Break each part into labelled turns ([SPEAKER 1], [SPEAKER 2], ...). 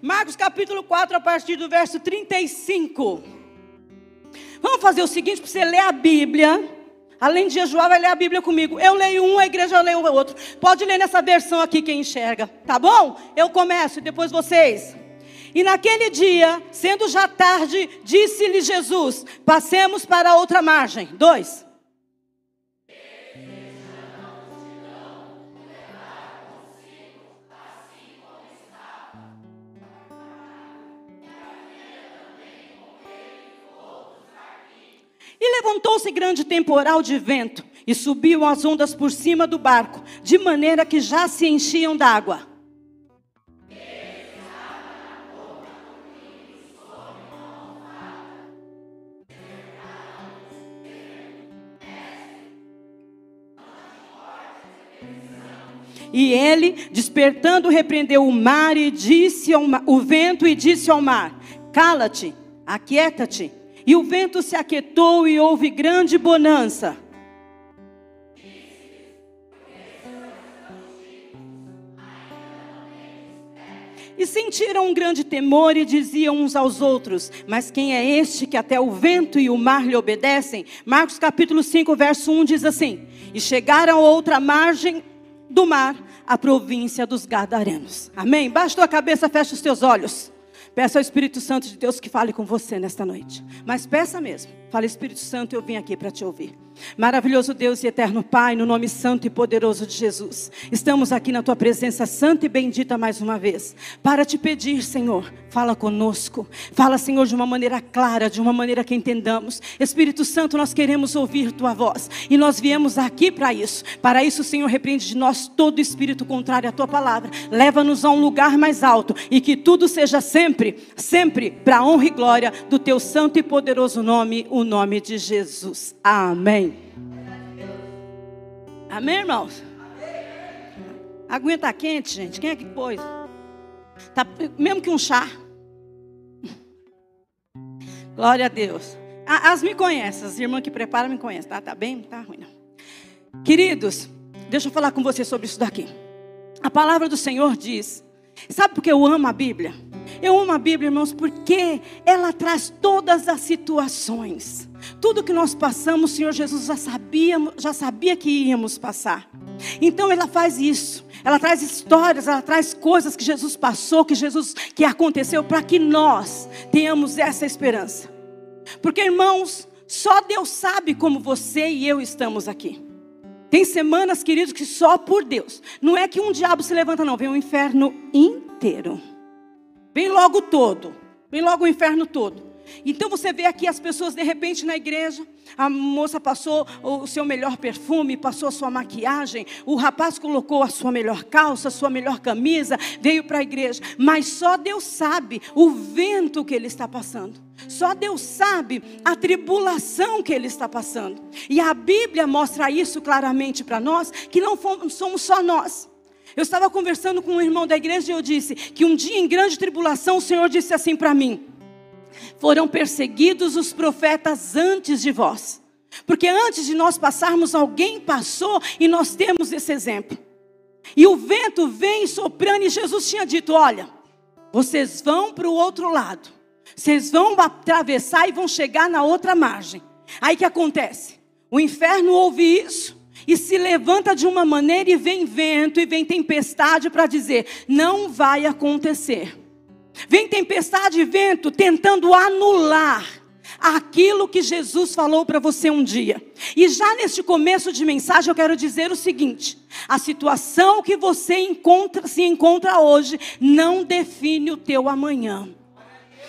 [SPEAKER 1] Marcos capítulo 4, a partir do verso 35. Vamos fazer o seguinte, para você ler a Bíblia. Além de jejuar, vai ler a Bíblia comigo. Eu leio um, a igreja lê o outro. Pode ler nessa versão aqui quem enxerga, tá bom? Eu começo e depois vocês. E naquele dia, sendo já tarde, disse-lhe Jesus: Passemos para outra margem. Dois. E levantou-se grande temporal de vento, e subiu as ondas por cima do barco, de maneira que já se enchiam d'água. E ele, despertando, repreendeu o mar e disse ao o vento e disse ao mar: Cala-te, aquieta-te. E o vento se aquietou e houve grande bonança. E sentiram um grande temor e diziam uns aos outros: Mas quem é este que até o vento e o mar lhe obedecem? Marcos capítulo 5, verso 1 diz assim: E chegaram a outra margem do mar, a província dos Gadarenos. Amém? Baixa tua cabeça, fecha os teus olhos. Peça ao Espírito Santo de Deus que fale com você nesta noite. Mas peça mesmo. Fala, Espírito Santo, eu vim aqui para te ouvir. Maravilhoso Deus e eterno Pai, no nome santo e poderoso de Jesus, estamos aqui na tua presença santa e bendita mais uma vez, para te pedir, Senhor, fala conosco, fala, Senhor, de uma maneira clara, de uma maneira que entendamos. Espírito Santo, nós queremos ouvir tua voz e nós viemos aqui para isso. Para isso, Senhor, repreende de nós todo espírito contrário à tua palavra, leva-nos a um lugar mais alto e que tudo seja sempre, sempre para honra e glória do teu santo e poderoso nome, o nome de Jesus. Amém. Amém, irmãos? Aguenta quente, gente. Quem é que pôs? Tá, mesmo que um chá. Glória a Deus. As me conhecem, as irmãs que preparam me conhecem. Tá, tá bem? Tá ruim, não. Queridos, deixa eu falar com vocês sobre isso daqui. A palavra do Senhor diz. Sabe por que eu amo a Bíblia? Eu amo a Bíblia, irmãos, porque ela traz todas as situações. Tudo que nós passamos, o Senhor Jesus já sabia, já sabia que íamos passar. Então ela faz isso. Ela traz histórias, ela traz coisas que Jesus passou, que Jesus que aconteceu para que nós tenhamos essa esperança. Porque irmãos, só Deus sabe como você e eu estamos aqui. Tem semanas, queridos, que só por Deus. Não é que um diabo se levanta, não. Vem o inferno inteiro. Vem logo todo. Vem logo o inferno todo. Então você vê aqui as pessoas de repente na igreja, a moça passou o seu melhor perfume, passou a sua maquiagem, o rapaz colocou a sua melhor calça, a sua melhor camisa, veio para a igreja, mas só Deus sabe o vento que ele está passando. Só Deus sabe a tribulação que ele está passando. E a Bíblia mostra isso claramente para nós, que não somos só nós. Eu estava conversando com um irmão da igreja e eu disse que um dia em grande tribulação o Senhor disse assim para mim: Foram perseguidos os profetas antes de vós. Porque antes de nós passarmos, alguém passou e nós temos esse exemplo. E o vento vem soprando, e Jesus tinha dito: Olha, vocês vão para o outro lado, vocês vão atravessar e vão chegar na outra margem. Aí que acontece? O inferno ouve isso e se levanta de uma maneira e vem vento e vem tempestade para dizer: não vai acontecer. Vem tempestade e vento tentando anular aquilo que Jesus falou para você um dia. E já neste começo de mensagem eu quero dizer o seguinte: a situação que você encontra, se encontra hoje não define o teu amanhã.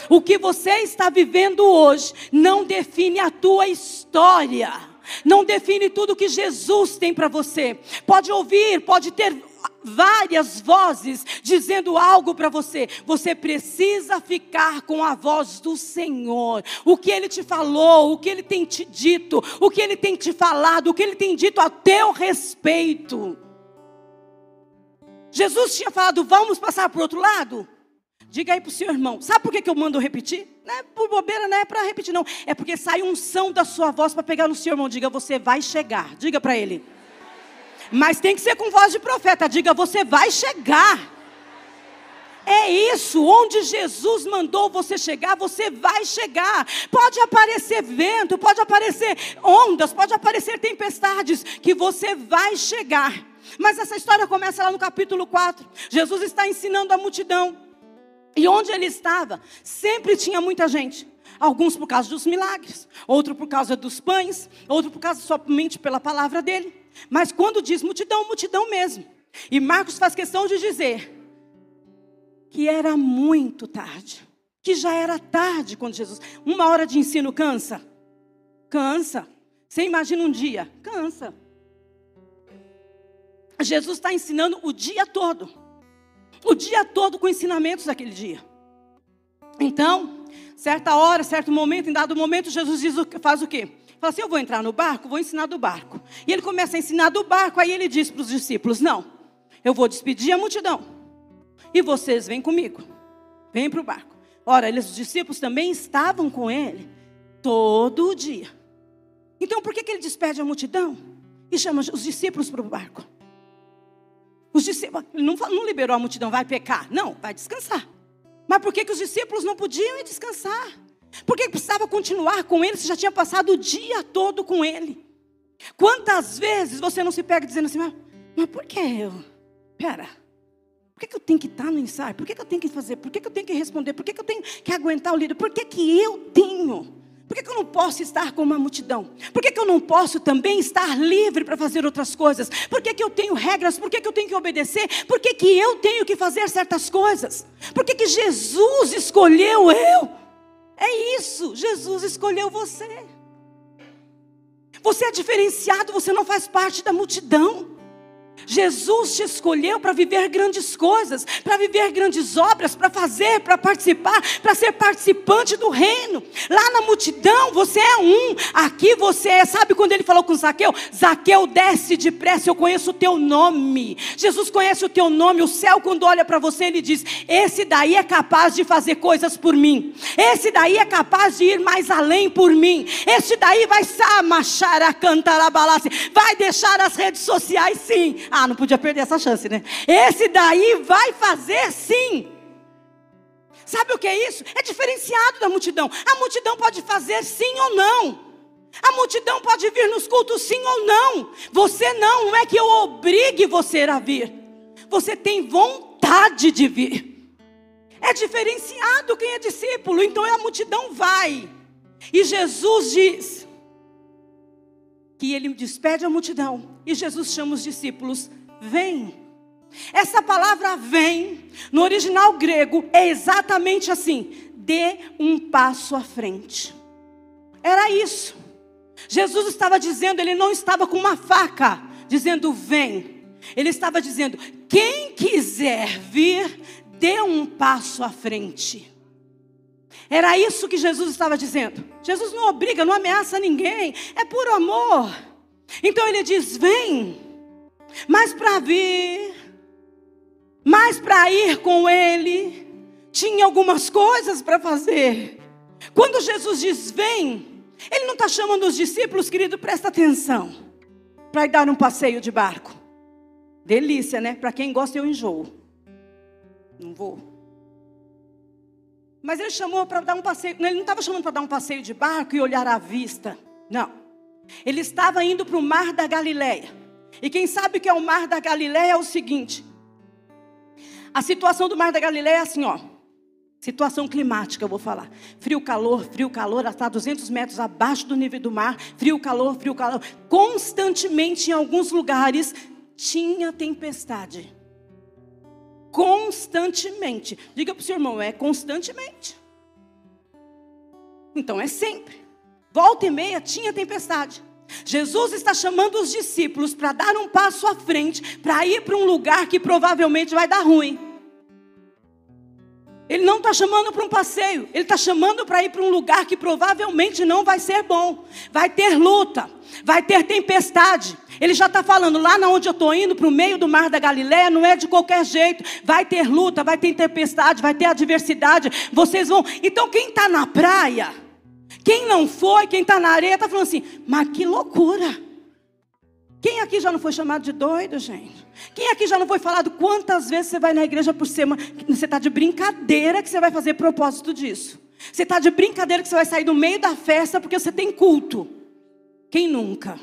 [SPEAKER 1] O que você está vivendo hoje não define a tua história não define tudo que Jesus tem para você. Pode ouvir, pode ter várias vozes dizendo algo para você. Você precisa ficar com a voz do Senhor. O que ele te falou, o que ele tem te dito, o que ele tem te falado, o que ele tem dito a teu respeito. Jesus tinha falado: vamos passar para o outro lado? Diga aí para o seu irmão. Sabe por que, que eu mando repetir? Não é por bobeira, não é para repetir, não. É porque sai um som da sua voz para pegar no seu irmão. Diga, você vai chegar. Diga para ele. Mas tem que ser com voz de profeta. Diga, você vai chegar. É isso, onde Jesus mandou você chegar, você vai chegar. Pode aparecer vento, pode aparecer ondas, pode aparecer tempestades, que você vai chegar. Mas essa história começa lá no capítulo 4. Jesus está ensinando a multidão. E onde ele estava, sempre tinha muita gente. Alguns por causa dos milagres, outro por causa dos pães, outro por causa somente pela palavra dele. Mas quando diz multidão, multidão mesmo. E Marcos faz questão de dizer que era muito tarde, que já era tarde quando Jesus. Uma hora de ensino cansa? Cansa. Você imagina um dia? Cansa. Jesus está ensinando o dia todo. O dia todo com ensinamentos daquele dia. Então, certa hora, certo momento, em dado momento, Jesus diz, faz o quê? Fala assim: Eu vou entrar no barco, vou ensinar do barco. E ele começa a ensinar do barco, aí ele diz para os discípulos: Não, eu vou despedir a multidão. E vocês vêm comigo. Vêm para o barco. Ora, eles, os discípulos também estavam com ele todo o dia. Então, por que, que ele despede a multidão e chama os discípulos para o barco? Os discípulos, não, não liberou a multidão, vai pecar. Não, vai descansar. Mas por que, que os discípulos não podiam ir descansar? Por que precisava continuar com ele se já tinha passado o dia todo com ele? Quantas vezes você não se pega dizendo assim, mas, mas por que eu? Pera, por que, que eu tenho que estar no ensaio? Por que, que eu tenho que fazer? Por que, que eu tenho que responder? Por que, que eu tenho que aguentar o líder? Por que, que eu tenho? Por que, que eu não posso estar com uma multidão? Por que, que eu não posso também estar livre para fazer outras coisas? Por que, que eu tenho regras? Por que, eu tenho que obedecer? Por que, eu tenho que fazer certas coisas? Por que Jesus escolheu eu? É isso, Jesus escolheu você. Você é diferenciado, você não faz parte da multidão. Jesus te escolheu para viver grandes coisas, para viver grandes obras, para fazer, para participar, para ser participante do reino. Lá na multidão você é um, aqui você é. Sabe quando ele falou com Zaqueu? Zaqueu, desce depressa, eu conheço o teu nome. Jesus conhece o teu nome. O céu, quando olha para você, ele diz: Esse daí é capaz de fazer coisas por mim. Esse daí é capaz de ir mais além por mim. Esse daí vai samachar a cantar a vai deixar as redes sociais sim ah, não podia perder essa chance, né? Esse daí vai fazer sim. Sabe o que é isso? É diferenciado da multidão. A multidão pode fazer sim ou não. A multidão pode vir nos cultos sim ou não. Você não, não é que eu obrigue você a vir. Você tem vontade de vir. É diferenciado quem é discípulo, então a multidão vai. E Jesus diz: que ele despede a multidão e Jesus chama os discípulos: vem. Essa palavra vem, no original grego, é exatamente assim: dê um passo à frente. Era isso. Jesus estava dizendo, ele não estava com uma faca, dizendo vem. Ele estava dizendo: quem quiser vir, dê um passo à frente. Era isso que Jesus estava dizendo. Jesus não obriga, não ameaça ninguém, é por amor. Então ele diz: vem, mas para vir, mas para ir com ele, tinha algumas coisas para fazer. Quando Jesus diz vem, ele não está chamando os discípulos, querido, presta atenção, para ir dar um passeio de barco. Delícia, né? Para quem gosta, eu enjoo. Não vou. Mas ele chamou para dar um passeio. Ele não estava chamando para dar um passeio de barco e olhar à vista. Não. Ele estava indo para o mar da Galileia. E quem sabe que é o mar da Galileia é o seguinte: a situação do mar da Galileia é assim, ó. Situação climática, eu vou falar. Frio, calor, frio, calor, está 200 metros abaixo do nível do mar. Frio, calor, frio, calor. Constantemente, em alguns lugares, tinha tempestade constantemente. Diga para o seu irmão, é constantemente. Então é sempre. Volta e meia tinha tempestade. Jesus está chamando os discípulos para dar um passo à frente, para ir para um lugar que provavelmente vai dar ruim. Ele não está chamando para um passeio, ele está chamando para ir para um lugar que provavelmente não vai ser bom. Vai ter luta, vai ter tempestade. Ele já está falando, lá na onde eu estou indo, para o meio do mar da Galiléia, não é de qualquer jeito. Vai ter luta, vai ter tempestade, vai ter adversidade. Vocês vão. Então, quem está na praia, quem não foi, quem está na areia, está falando assim, mas que loucura. Quem aqui já não foi chamado de doido, gente? Quem aqui já não foi falado quantas vezes você vai na igreja por semana? Você está de brincadeira que você vai fazer propósito disso. Você está de brincadeira que você vai sair do meio da festa porque você tem culto. Quem nunca?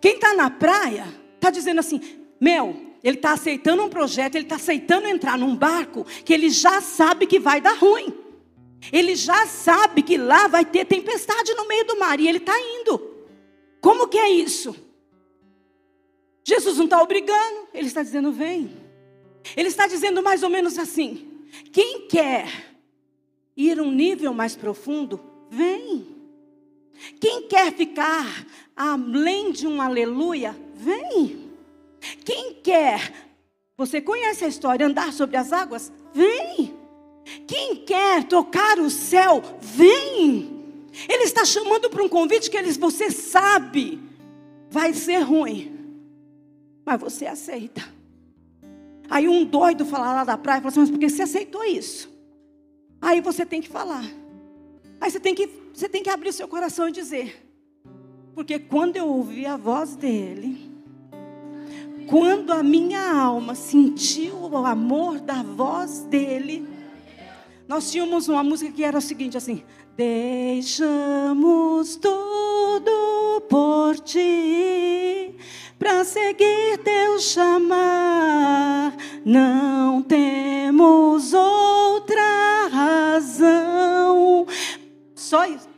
[SPEAKER 1] Quem está na praia está dizendo assim: Meu, ele está aceitando um projeto, ele está aceitando entrar num barco que ele já sabe que vai dar ruim. Ele já sabe que lá vai ter tempestade no meio do mar e ele está indo. Como que é isso? Jesus não está obrigando, ele está dizendo: vem. Ele está dizendo mais ou menos assim: quem quer ir um nível mais profundo, vem. Quem quer ficar além de um aleluia, vem. Quem quer, você conhece a história, andar sobre as águas, vem. Quem quer tocar o céu, vem. Ele está chamando para um convite que eles, você sabe, vai ser ruim, mas você aceita. Aí um doido fala lá da praia, fala assim, mas por que você aceitou isso? Aí você tem que falar. Aí você tem que, você tem que abrir seu coração e dizer. Porque quando eu ouvi a voz dele, quando a minha alma sentiu o amor da voz dele, nós tínhamos uma música que era o seguinte assim: Deixamos tudo por ti para seguir teu chamar. Não temos outra razão. Só isso.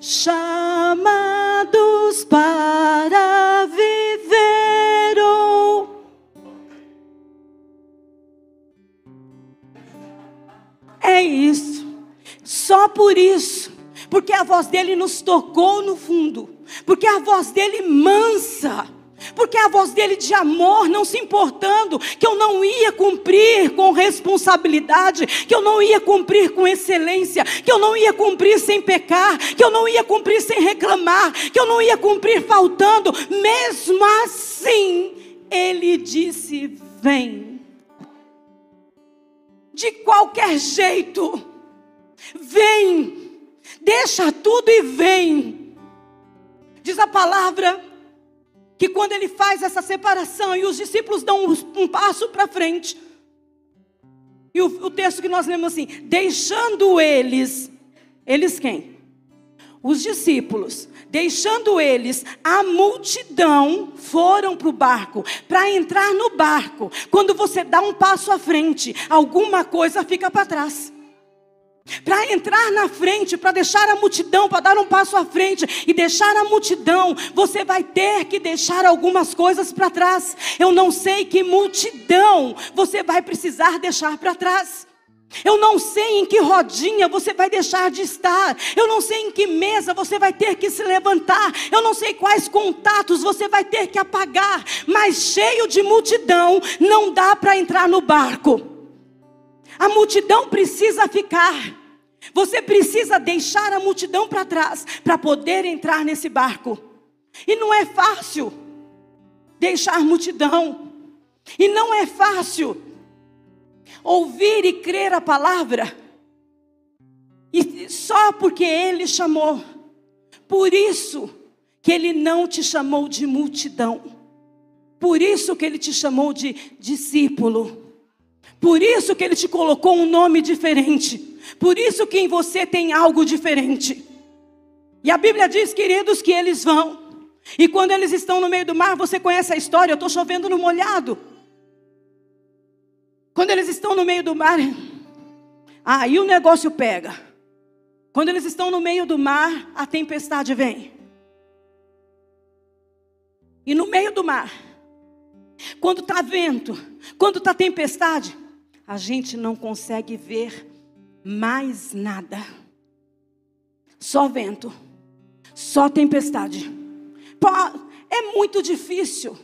[SPEAKER 1] Chamados para viver. É isso. Só por isso, porque a voz dele nos tocou no fundo, porque a voz dele mansa, porque a voz dele de amor, não se importando que eu não ia cumprir com responsabilidade, que eu não ia cumprir com excelência, que eu não ia cumprir sem pecar, que eu não ia cumprir sem reclamar, que eu não ia cumprir faltando, mesmo assim, ele disse: Vem. De qualquer jeito, Vem, deixa tudo e vem. Diz a palavra que quando ele faz essa separação e os discípulos dão um, passo para frente, e o, o texto que nós lemos assim: deixando eles, eles quem? Os discípulos, deixando eles, a multidão foram para o barco. Para entrar no barco, quando você dá um passo à frente, alguma coisa fica para trás. Para entrar na frente, para deixar a multidão, para dar um passo à frente e deixar a multidão, você vai ter que deixar algumas coisas para trás. Eu não sei que multidão você vai precisar deixar para trás. Eu não sei em que rodinha você vai deixar de estar. Eu não sei em que mesa você vai ter que se levantar. Eu não sei quais contatos você vai ter que apagar. Mas cheio de multidão, não dá para entrar no barco. A multidão precisa ficar. Você precisa deixar a multidão para trás para poder entrar nesse barco. E não é fácil deixar multidão. E não é fácil ouvir e crer a palavra. E só porque ele chamou. Por isso que ele não te chamou de multidão. Por isso que ele te chamou de discípulo. Por isso que ele te colocou um nome diferente. Por isso que em você tem algo diferente. E a Bíblia diz, queridos, que eles vão. E quando eles estão no meio do mar, você conhece a história, eu estou chovendo no molhado. Quando eles estão no meio do mar, aí o negócio pega. Quando eles estão no meio do mar, a tempestade vem. E no meio do mar, quando está vento, quando está tempestade, a gente não consegue ver mais nada. Só vento, só tempestade. É muito difícil.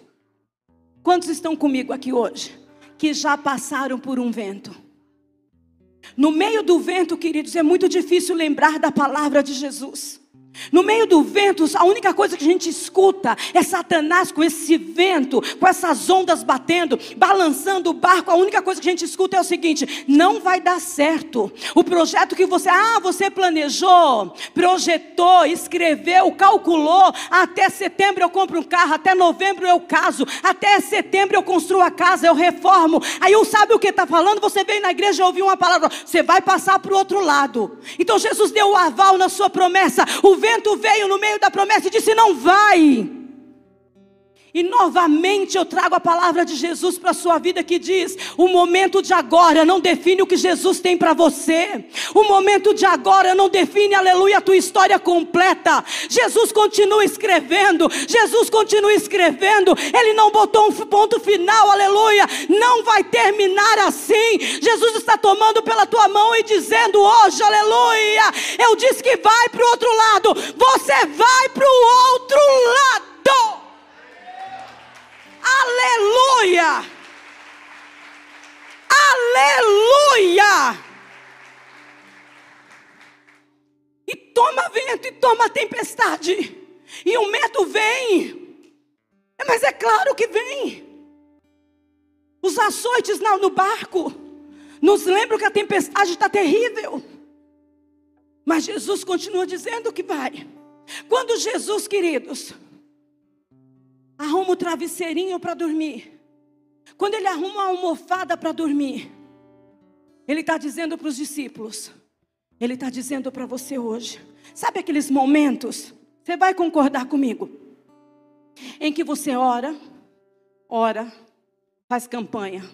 [SPEAKER 1] Quantos estão comigo aqui hoje? Que já passaram por um vento. No meio do vento, queridos, é muito difícil lembrar da palavra de Jesus. No meio do vento, a única coisa que a gente escuta é Satanás com esse vento, com essas ondas batendo, balançando o barco. A única coisa que a gente escuta é o seguinte: não vai dar certo. O projeto que você, ah, você planejou, projetou, escreveu, calculou. Até setembro eu compro um carro, até novembro eu caso, até setembro eu construo a casa, eu reformo. Aí eu sabe o que está falando? Você veio na igreja ouviu uma palavra, você vai passar para o outro lado. Então Jesus deu o aval na sua promessa. O vento veio no meio da promessa e disse: Não vai. E novamente eu trago a palavra de Jesus para a sua vida que diz: o momento de agora não define o que Jesus tem para você. O momento de agora não define, aleluia, a tua história completa. Jesus continua escrevendo, Jesus continua escrevendo. Ele não botou um ponto final, aleluia. Não vai terminar assim. Jesus está tomando pela tua mão e dizendo hoje, aleluia. Eu disse que vai para o outro lado. Você vai para o outro lado. Aleluia! Aleluia! E toma vento e toma tempestade. E o medo vem. Mas é claro que vem. Os açoites no barco nos lembram que a tempestade está terrível. Mas Jesus continua dizendo que vai. Quando Jesus, queridos, arruma o travesseirinho para dormir, quando ele arruma a almofada para dormir, ele está dizendo para os discípulos, ele está dizendo para você hoje, sabe aqueles momentos, você vai concordar comigo, em que você ora, ora, faz campanha,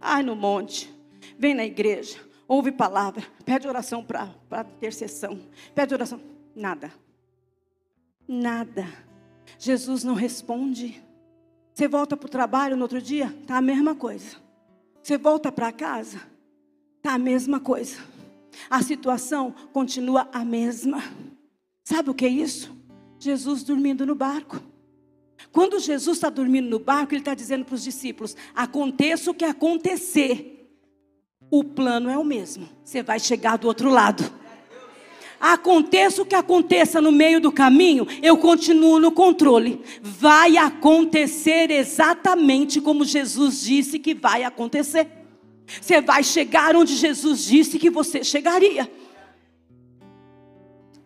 [SPEAKER 1] ai no monte, vem na igreja, ouve palavra, pede oração para intercessão, pede oração, nada, nada. Jesus não responde. Você volta para o trabalho no outro dia, tá a mesma coisa. Você volta para casa, tá a mesma coisa. A situação continua a mesma. Sabe o que é isso? Jesus dormindo no barco. Quando Jesus está dormindo no barco, ele está dizendo para os discípulos: aconteça o que acontecer, o plano é o mesmo. Você vai chegar do outro lado. Aconteça o que aconteça no meio do caminho, eu continuo no controle. Vai acontecer exatamente como Jesus disse que vai acontecer. Você vai chegar onde Jesus disse que você chegaria.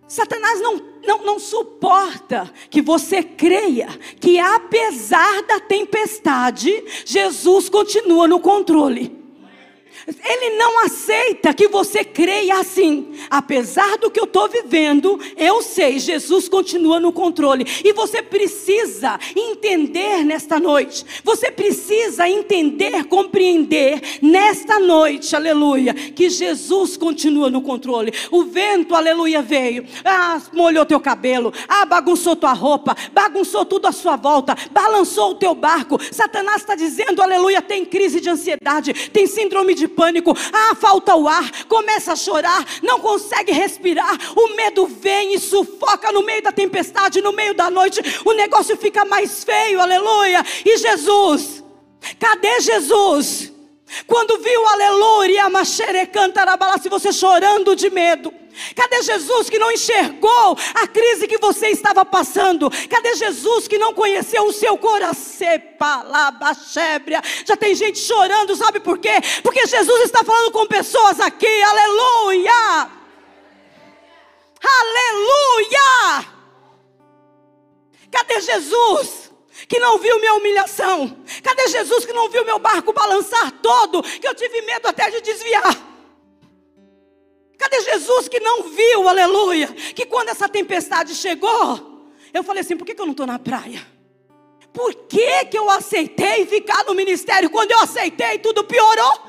[SPEAKER 1] Satanás não, não, não suporta que você creia que, apesar da tempestade, Jesus continua no controle. Ele não aceita que você creia assim. Apesar do que eu estou vivendo, eu sei, Jesus continua no controle. E você precisa entender nesta noite. Você precisa entender, compreender nesta noite, aleluia, que Jesus continua no controle. O vento, aleluia, veio. Ah, molhou teu cabelo. Ah, bagunçou tua roupa. Bagunçou tudo à sua volta. Balançou o teu barco. Satanás está dizendo, aleluia, tem crise de ansiedade, tem síndrome de pânico, ah, falta o ar, começa a chorar, não consegue respirar, o medo vem e sufoca no meio da tempestade, no meio da noite, o negócio fica mais feio, aleluia. E Jesus, cadê Jesus? Quando viu aleluia, se você chorando de medo. Cadê Jesus que não enxergou a crise que você estava passando? Cadê Jesus que não conheceu o seu coração? Já tem gente chorando, sabe por quê? Porque Jesus está falando com pessoas aqui, aleluia! Aleluia! Cadê Jesus? que não viu minha humilhação? Cadê Jesus que não viu meu barco balançar todo? Que eu tive medo até de desviar. Cadê Jesus que não viu, aleluia? Que quando essa tempestade chegou, eu falei assim: por que, que eu não estou na praia? Por que, que eu aceitei ficar no ministério? Quando eu aceitei, tudo piorou.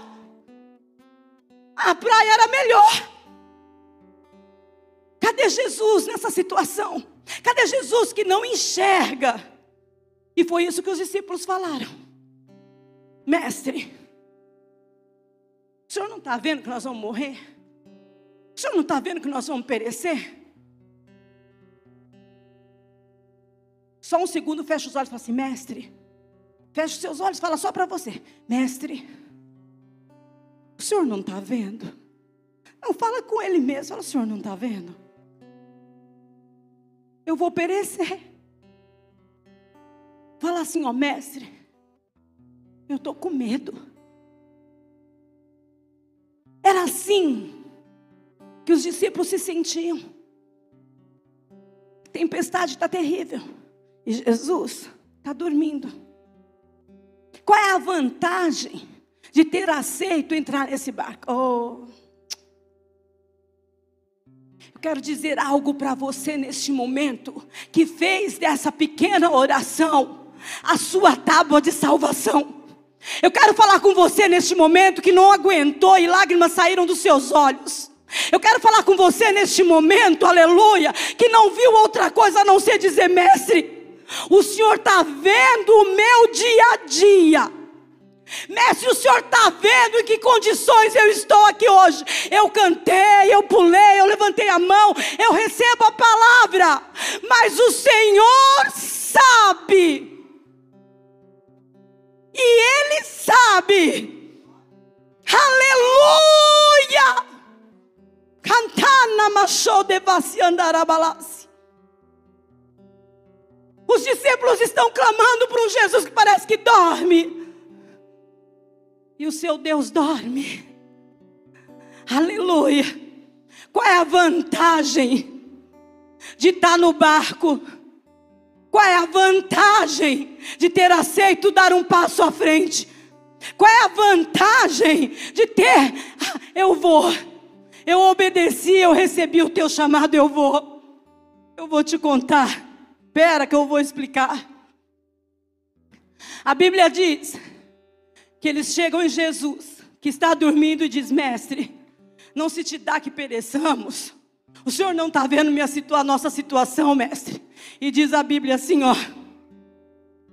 [SPEAKER 1] A praia era melhor. Cadê Jesus nessa situação? Cadê Jesus que não enxerga? E foi isso que os discípulos falaram: Mestre, o senhor não está vendo que nós vamos morrer? O senhor não está vendo que nós vamos perecer? Só um segundo, fecha os olhos e fala assim: Mestre, fecha os seus olhos, fala só para você: Mestre, o senhor não está vendo? Não, fala com ele mesmo, fala: O senhor não está vendo? eu vou perecer. Fala assim, ó, mestre, eu estou com medo. Era assim que os discípulos se sentiam. A tempestade está terrível. E Jesus está dormindo. Qual é a vantagem de ter aceito entrar nesse barco? Oh. Eu quero dizer algo para você neste momento que fez dessa pequena oração a sua tábua de salvação. Eu quero falar com você neste momento que não aguentou e lágrimas saíram dos seus olhos. Eu quero falar com você neste momento, aleluia, que não viu outra coisa a não ser dizer, mestre, o Senhor está vendo o meu dia a dia. Mestre, o Senhor está vendo em que condições eu estou aqui hoje. Eu cantei, eu pulei, eu levantei a mão, eu recebo a palavra, mas o Senhor sabe e Ele sabe. Aleluia! Cantana machou devassi andarabalasi. Os discípulos estão clamando por um Jesus que parece que dorme. E o seu Deus dorme. Aleluia. Qual é a vantagem de estar no barco? Qual é a vantagem de ter aceito dar um passo à frente? Qual é a vantagem de ter, ah, eu vou, eu obedeci, eu recebi o teu chamado, eu vou. Eu vou te contar. Espera que eu vou explicar. A Bíblia diz que eles chegam em Jesus, que está dormindo, e diz: Mestre, não se te dá que pereçamos. O Senhor não está vendo minha situa a nossa situação, mestre. E diz a Bíblia assim, ó.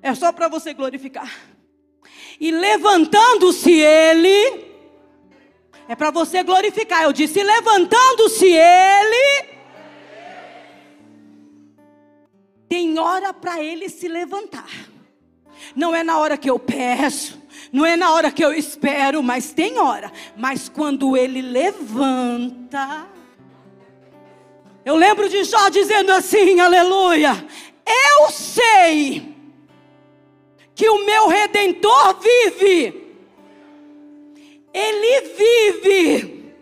[SPEAKER 1] É só para você glorificar. E levantando-se ele, é para você glorificar. Eu disse: levantando-se ele, tem hora para ele se levantar. Não é na hora que eu peço, não é na hora que eu espero, mas tem hora. Mas quando ele levanta, eu lembro de Jó dizendo assim, aleluia. Eu sei que o meu redentor vive. Ele vive.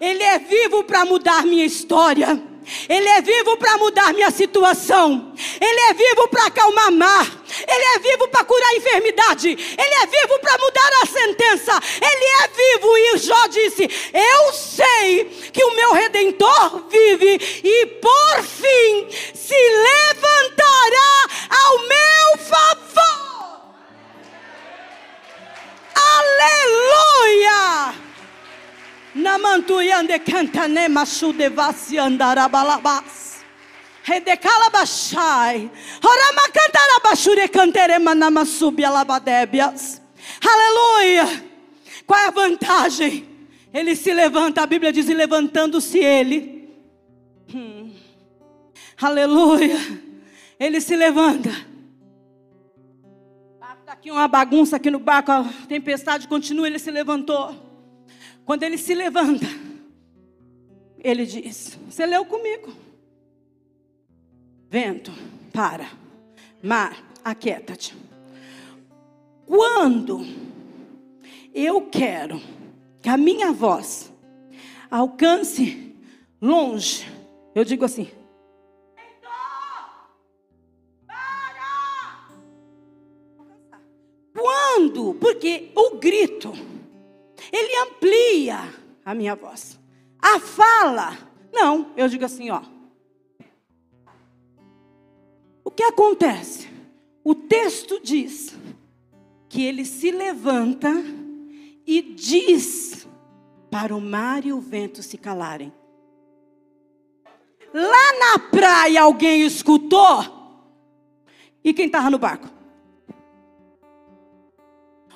[SPEAKER 1] Ele é vivo para mudar minha história. Ele é vivo para mudar minha situação. Ele é vivo para acalmar mar. Ele é vivo para curar a enfermidade. Ele é vivo para mudar a sentença. Ele é vivo. E Jó disse: Eu sei que o meu redentor vive e por fim se levantará ao meu favor. Aleluia! Namantuyande cantane mashude vasi andarabalabas. Redecala bashai. Orama cantara bashure cantere manama subi alabadebias. Aleluia. Qual é a vantagem? Ele se levanta, a Bíblia diz, levantando-se ele. Hum. Aleluia. Ele se levanta. Está aqui uma bagunça aqui no barco, a tempestade continua, ele se levantou. Quando ele se levanta, ele diz: Você leu comigo. Vento, para. Mar, aquieta-te. Quando eu quero que a minha voz alcance longe, eu digo assim: Quando? Porque o grito ele amplia a minha voz. A fala, não, eu digo assim, ó. O que acontece? O texto diz que ele se levanta e diz para o mar e o vento se calarem. Lá na praia alguém escutou. E quem estava no barco?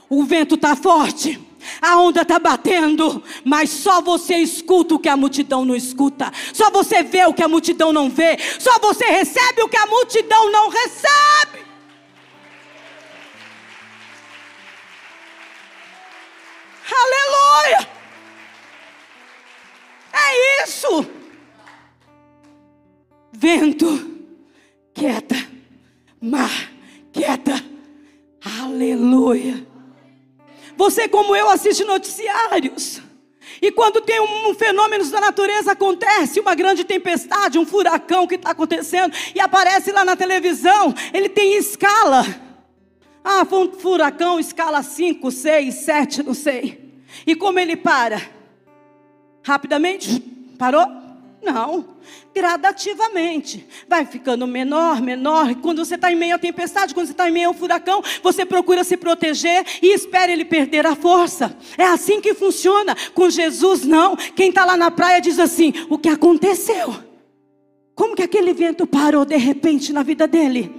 [SPEAKER 1] O vento está forte a onda está batendo, mas só você escuta o que a multidão não escuta, só você vê o que a multidão não vê, só você recebe o que a multidão não recebe. Aleluia! É isso. Vento, quieta. Mar, quieta. Aleluia. Você, como eu, assiste noticiários. E quando tem um, um fenômeno da natureza acontece, uma grande tempestade, um furacão que está acontecendo, e aparece lá na televisão, ele tem escala. Ah, foi um furacão, escala 5, 6, 7, não sei. E como ele para? Rapidamente? Parou? Não gradativamente. Vai ficando menor, menor. Quando você está em meio à tempestade, quando você está em meio ao furacão, você procura se proteger e espera ele perder a força. É assim que funciona. Com Jesus, não. Quem está lá na praia diz assim: o que aconteceu? Como que aquele vento parou de repente na vida dele?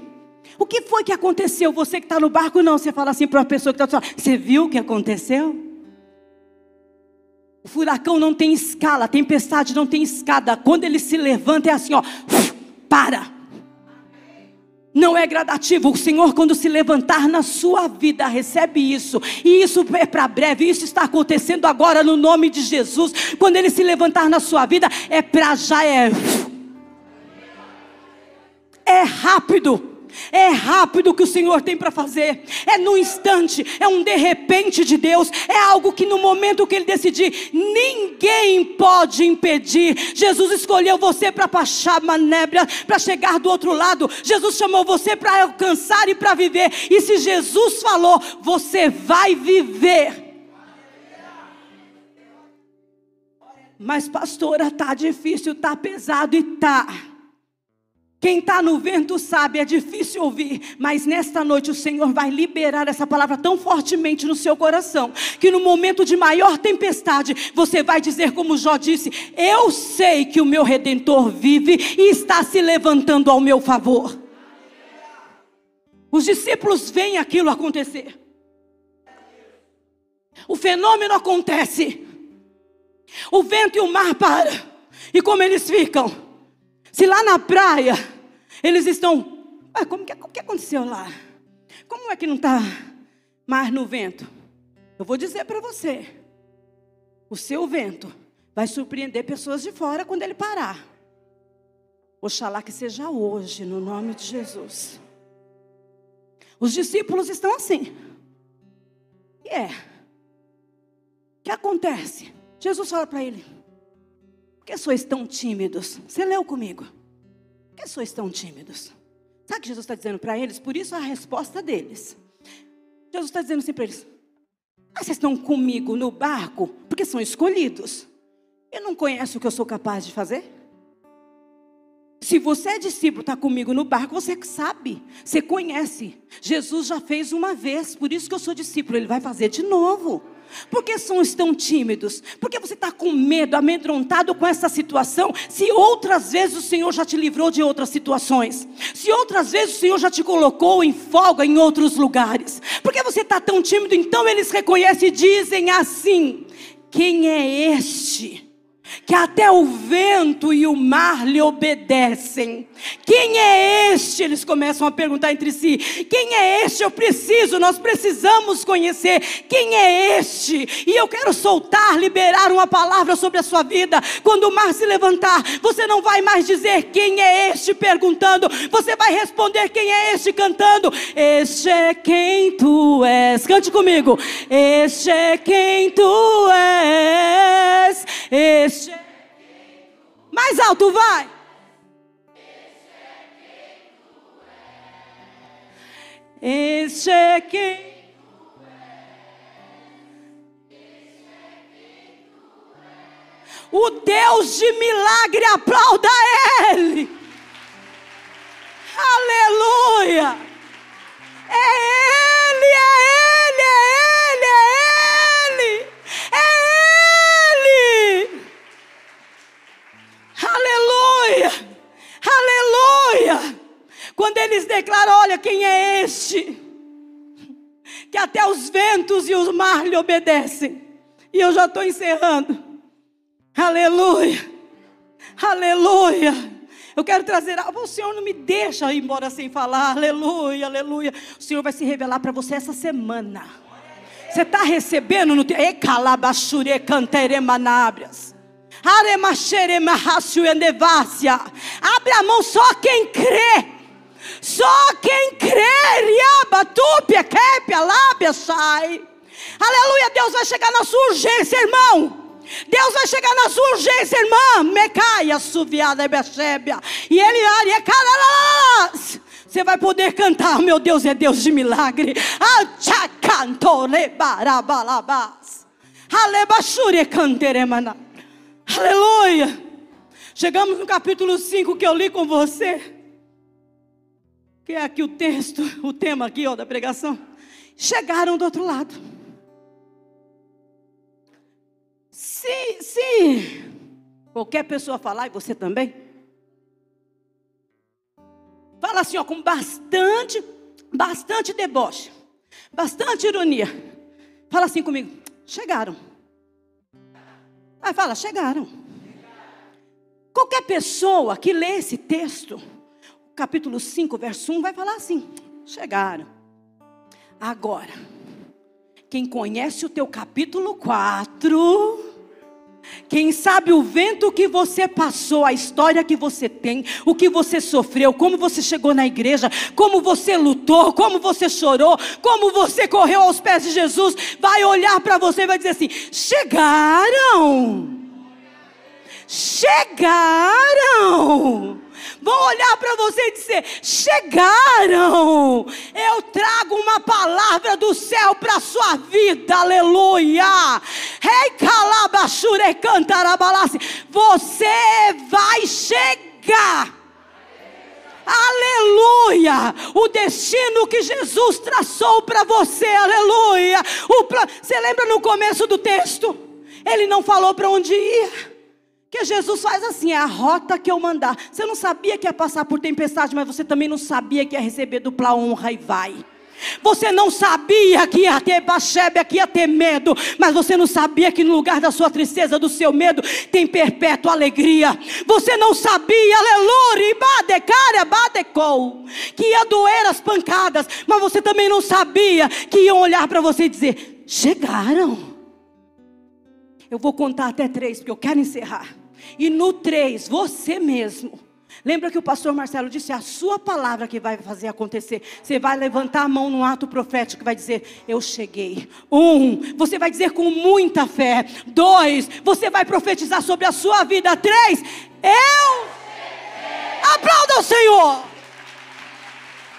[SPEAKER 1] O que foi que aconteceu? Você que está no barco, não. Você fala assim para uma pessoa que está Você viu o que aconteceu? Furacão não tem escala, tempestade não tem escada. Quando ele se levanta, é assim, ó, para. Não é gradativo. O Senhor, quando se levantar na sua vida, recebe isso. E isso é para breve. Isso está acontecendo agora no nome de Jesus. Quando Ele se levantar na sua vida, é para já. É, é rápido. É rápido o que o Senhor tem para fazer. É no instante, é um de repente de Deus. É algo que no momento que Ele decidir, ninguém pode impedir. Jesus escolheu você para passar manébria, para chegar do outro lado. Jesus chamou você para alcançar e para viver. E se Jesus falou, você vai viver. Mas pastora, tá difícil, tá pesado e tá. Quem está no vento sabe, é difícil ouvir, mas nesta noite o Senhor vai liberar essa palavra tão fortemente no seu coração, que no momento de maior tempestade, você vai dizer, como Jó disse: Eu sei que o meu redentor vive e está se levantando ao meu favor. Os discípulos veem aquilo acontecer, o fenômeno acontece, o vento e o mar param, e como eles ficam? Se lá na praia eles estão. Ah, como que, que aconteceu lá? Como é que não está mar no vento? Eu vou dizer para você: o seu vento vai surpreender pessoas de fora quando ele parar. Oxalá que seja hoje, no nome de Jesus. Os discípulos estão assim. E é. O que acontece? Jesus fala para ele: que sois tão tímidos? Você leu comigo. Por que sois tão tímidos? Sabe o que Jesus está dizendo para eles? Por isso a resposta deles. Jesus está dizendo assim para eles: ah, vocês estão comigo no barco porque são escolhidos. E não conhece o que eu sou capaz de fazer? Se você é discípulo, está comigo no barco, você sabe, você conhece. Jesus já fez uma vez, por isso que eu sou discípulo, ele vai fazer de novo. Por que são tão tímidos? Por que você está com medo, amedrontado com essa situação? Se outras vezes o Senhor já te livrou de outras situações, se outras vezes o Senhor já te colocou em folga em outros lugares, por que você está tão tímido? Então eles reconhecem e dizem assim: Quem é este? Que até o vento e o mar lhe obedecem. Quem é este? Eles começam a perguntar entre si: quem é este? Eu preciso, nós precisamos conhecer. Quem é este? E eu quero soltar, liberar uma palavra sobre a sua vida. Quando o mar se levantar, você não vai mais dizer quem é este perguntando, você vai responder quem é este cantando. Este é quem tu és. Cante comigo. Este é quem tu és. Este mais alto, vai. Este é quem. O Deus de milagre, aplauda Ele. Aleluia. É Ele, é Ele, é Ele, Quando eles declaram: Olha quem é este, que até os ventos e o mar lhe obedecem. E eu já estou encerrando. Aleluia! Aleluia! Eu quero trazer algo. O Senhor não me deixa ir embora sem falar. Aleluia, aleluia. O Senhor vai se revelar para você essa semana. Você está recebendo no teu. Abre a mão só quem crê. Só quem crer, Yabatúpia, Képia, Lábia, sai. Aleluia, Deus vai chegar na sua urgência, irmão. Deus vai chegar na sua urgência, irmã. Mecaia, suviada e. E ele aria, caralás. Você vai poder cantar, meu Deus é Deus de milagre. Aleluia. Chegamos no capítulo 5 que eu li com você. Que é aqui o texto, o tema aqui ó, da pregação. Chegaram do outro lado. Se, se qualquer pessoa falar, e você também, fala assim, ó, com bastante, bastante deboche, bastante ironia. Fala assim comigo, chegaram. Aí fala, chegaram. Qualquer pessoa que lê esse texto, capítulo 5, verso 1, vai falar assim: chegaram. Agora, quem conhece o teu capítulo 4, quem sabe o vento que você passou, a história que você tem, o que você sofreu, como você chegou na igreja, como você lutou, como você chorou, como você correu aos pés de Jesus, vai olhar para você e vai dizer assim: chegaram. Chegaram vão olhar para você e dizer: chegaram. Eu trago uma palavra do céu para a sua vida, aleluia. Rei calabachure cantarabalassi. Você vai chegar. Aleluia! O destino que Jesus traçou para você, aleluia! O plan... Você lembra no começo do texto? Ele não falou para onde ia. Que Jesus faz assim, é a rota que eu mandar. Você não sabia que ia passar por tempestade, mas você também não sabia que ia receber dupla honra e vai. Você não sabia que ia ter Bachebe, que ia ter medo, mas você não sabia que no lugar da sua tristeza, do seu medo, tem perpétua alegria. Você não sabia, aleluia, badecou, que ia doer as pancadas, mas você também não sabia que iam olhar para você e dizer: chegaram. Eu vou contar até três, porque eu quero encerrar. E no três, você mesmo. Lembra que o pastor Marcelo disse: é a sua palavra que vai fazer acontecer. Você vai levantar a mão num ato profético e vai dizer: Eu cheguei. Um, você vai dizer com muita fé. Dois, você vai profetizar sobre a sua vida. Três, eu. Aplauda o Senhor.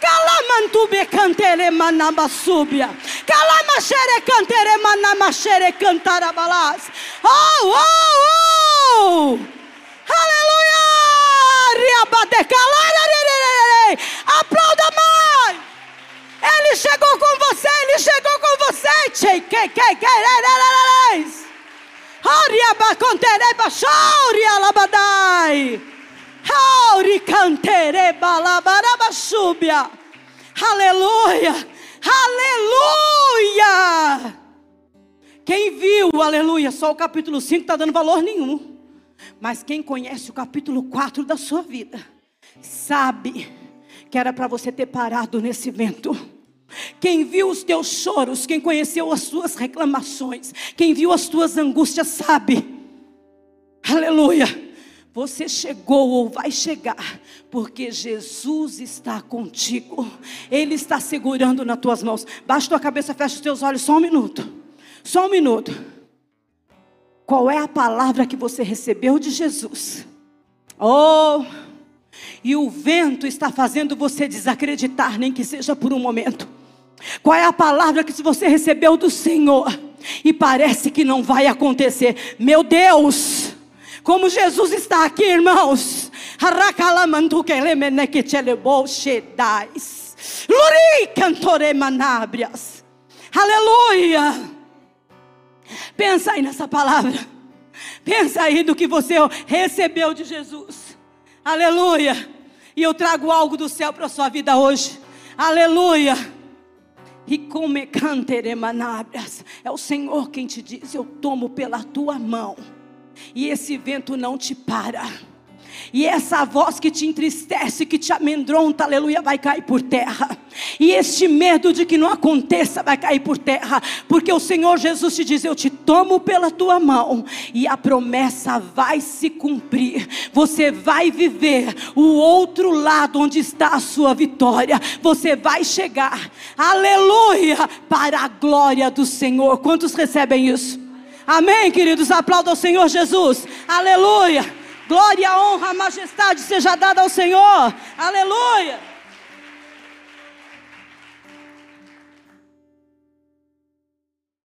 [SPEAKER 1] Calamantube cantere manabasúbia. Calamashere cantere manamashere cantarabalas. Oh, oh, oh! Aleluia! Riabate calara. Aplauda mais! Ele chegou com você, ele chegou com você. Tchei, que, que, que, Oriaba contereba, chauria labadai. Aleluia! Aleluia! Quem viu, aleluia, só o capítulo 5 está dando valor nenhum. Mas quem conhece o capítulo 4 da sua vida, sabe que era para você ter parado nesse vento. Quem viu os teus choros, quem conheceu as tuas reclamações, quem viu as tuas angústias, sabe. Aleluia você chegou ou vai chegar, porque Jesus está contigo. Ele está segurando nas tuas mãos. Baixa tua cabeça, fecha os teus olhos só um minuto. Só um minuto. Qual é a palavra que você recebeu de Jesus? Oh, e o vento está fazendo você desacreditar, nem que seja por um momento. Qual é a palavra que você recebeu do Senhor e parece que não vai acontecer? Meu Deus! Como Jesus está aqui, irmãos. Aleluia. Pensa aí nessa palavra. Pensa aí do que você recebeu de Jesus. Aleluia. E eu trago algo do céu para a sua vida hoje. Aleluia. E como é o Senhor quem te diz: Eu tomo pela tua mão e esse vento não te para. E essa voz que te entristece, que te amedronta, aleluia, vai cair por terra. E este medo de que não aconteça vai cair por terra, porque o Senhor Jesus te diz: Eu te tomo pela tua mão, e a promessa vai se cumprir. Você vai viver o outro lado onde está a sua vitória. Você vai chegar, aleluia, para a glória do Senhor. Quantos recebem isso? Amém, queridos? Aplauda ao Senhor Jesus. Aleluia. Glória, honra, majestade seja dada ao Senhor. Aleluia.